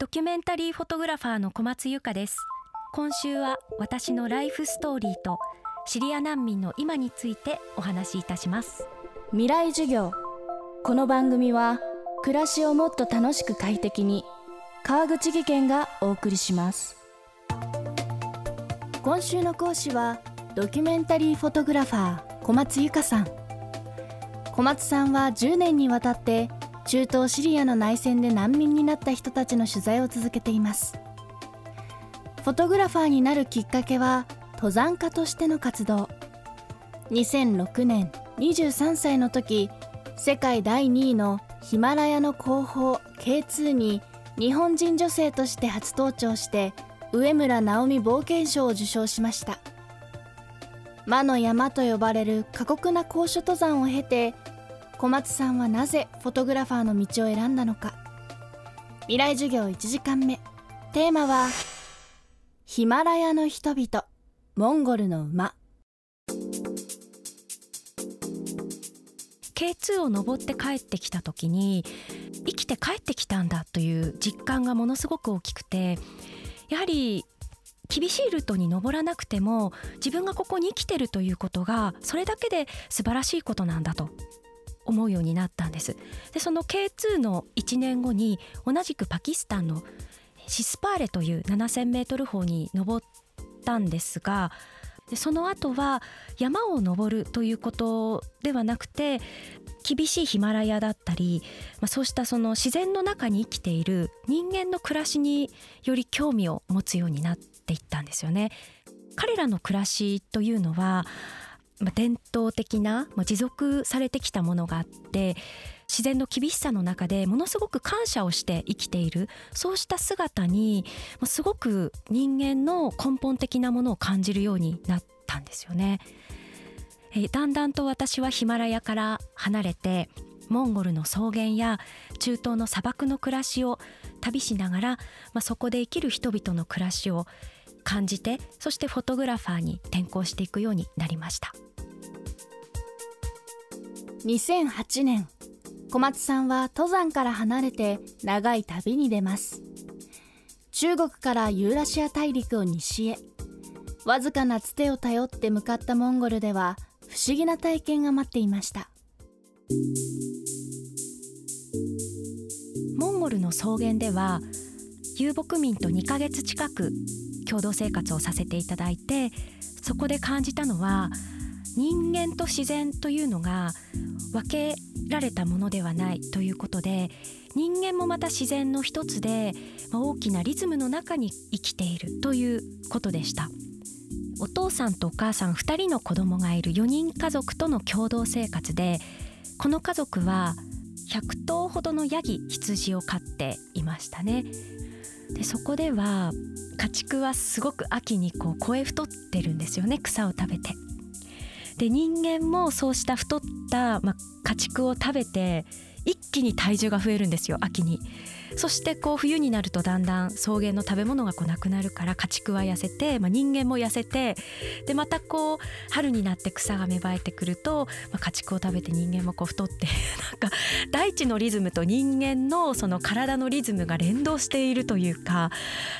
ドキュメンタリーフォトグラファーの小松由香です。今週は私のライフストーリーとシリア難民の今についてお話しいたします。未来授業。この番組は暮らしをもっと楽しく快適に川口義賢がお送りします。今週の講師はドキュメンタリーフォトグラファー小松由香さん。小松さんは10年にわたって中東シリアの内戦で難民になった人たちの取材を続けています。フォトグラファーになるきっかけは登山家としての活動。2006年23歳の時世界第2位のヒマラヤの後方 K2 に日本人女性として初登頂して上村直美冒険賞を受賞しました。魔の山と呼ばれる過酷な高所登山を経て小松さんはなぜフォトグラファーの道を選んだのか。未来授業1時間目。テーマはヒマラヤの人々。モンゴルの馬。K2 を登って帰ってきた時に生きて帰ってきたんだという実感がものすごく大きくてやはり厳しいルートに登らなくても自分がここに生きてるということがそれだけで素晴らしいことなんだと。思うようになったんですでその K2 の1年後に同じくパキスタンのシスパーレという 7000m 峰に登ったんですがでその後は山を登るということではなくて厳しいヒマラヤだったり、まあ、そうしたその自然の中に生きている人間の暮らしにより興味を持つようになっていったんですよね。彼らの暮らしというのは伝統的な、持続されてきたものがあって自然の厳しさの中でものすごく感謝をして生きているそうした姿に、すごく人間の根本的なものを感じるようになったんですよね。えだんだんと私はヒマラヤから離れてモンゴルの草原や中東の砂漠の暮らしを旅しながら、まあ、そこで生きる人々の暮らしを感じてそしてフォトグラファーに転向していくようになりました。2008年小松さんは登山から離れて長い旅に出ます。中国からユーラシア大陸を西へ。わずかなつてを頼って向かったモンゴルでは不思議な体験が待っていました。モンゴルの草原では遊牧民と2ヶ月近く共同生活をさせていただいてそこで感じたのは人間と自然というのが分けられたものではないということで人間もまた自然の一つで、まあ、大きなリズムの中に生きているということでした。お父さんとお母さん2人の子供がいる4人家族との共同生活でこの家族は100頭ほどのヤギ羊を飼っていましたね。でそこでは家畜はすごく秋にこう声太ってるんですよね草を食べて。で人間もそうした太った、まあ、家畜を食べて一気に体重が増えるんですよ秋にそしてこう冬になるとだんだん草原の食べ物がこうなくなるから家畜は痩せて、まあ、人間も痩せてでまたこう春になって草が芽生えてくると、まあ、家畜を食べて人間もこう太って なんか大地のリズムと人間のその体のリズムが連動しているというか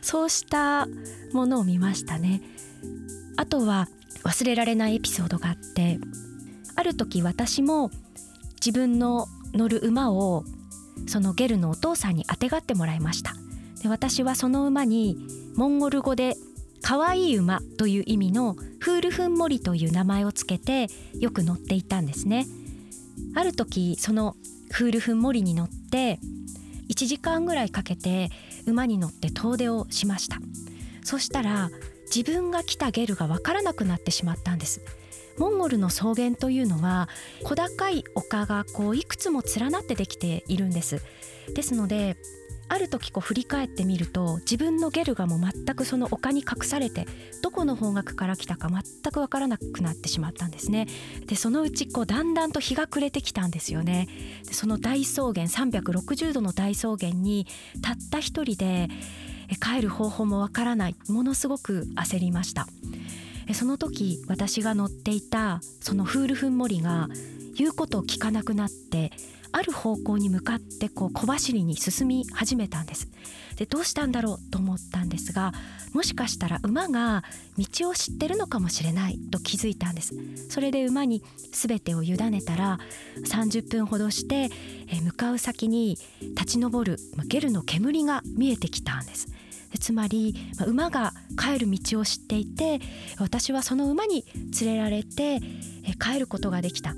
そうしたものを見ましたね。あとは忘れられないエピソードがあってある時私も自分の乗る馬をそのゲルのお父さんにあてがってもらいました。で私はその馬にモンゴル語で可愛い馬という意味のフールフンモリという名前をつけてよく乗っていたんですね。ある時そのフールフンモリに乗って1時間ぐらいかけて馬に乗って遠出をしました。そしたら自分が来たゲルがわからなくなってしまったんです。モンゴルの草原というのは小高い丘がこういくつも連なってできているんです。ですのである時こう振り返ってみると自分のゲルがも全くその丘に隠されてどこの方角から来たか全く分からなくなってしまったんですね。でそのうちこうだんだんと日が暮れてきたんですよね。でその大草原360度の大草原にたった一人で帰る方法もわからない。ものすごく焦りました。その時私が乗っていたそのフールフンモリが言うことを聞かなくなってある方向に向かってこう小走りに進み始めたんです。でどうしたんだろうと思ったんですがもしかしたら馬が道を知ってるのかもしれないと気づいたんです。それで馬に全てを委ねたら30分ほどして向かう先に立ち上るゲルの煙が見えてきたんです。つまり馬が帰る道を知っていて私はその馬に連れられて帰ることができた。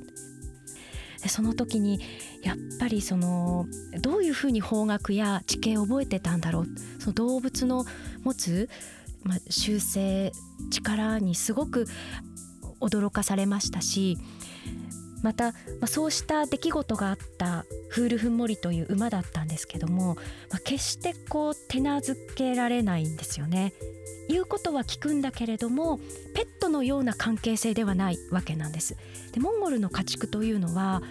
その時にやっぱりそのどういうふうに方角や地形を覚えてたんだろう。その動物の持つ、まあ、修正力にすごく驚かされましたしまた、まあ、そうした出来事があったフールフンモリという馬だったんですけども、まあ、決してこう手なずけられないんですよね。言うことは聞くんだけれどもペットのような関係性ではないわけなんです。でモンゴルの家畜というのは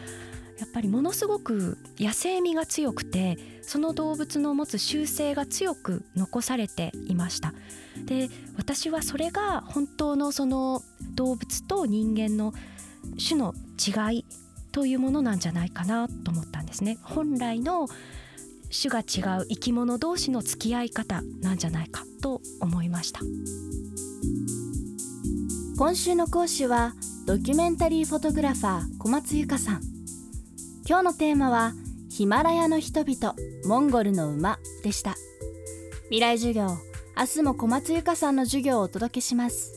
やっぱりものすごく野生味が強くてその動物の持つ習性が強く残されていましたで私はそれが本当のその動物と人間の種の違いというものなんじゃないかなと思ったんですね。本来の種が違う生き物同士の付き合い方なんじゃないかと思いました。今週の講師はドキュメンタリーフォトグラファー小松由香さん。今日のテーマはヒマラヤの人々モンゴルの馬でした。未来授業明日も小松由香さんの授業をお届けします。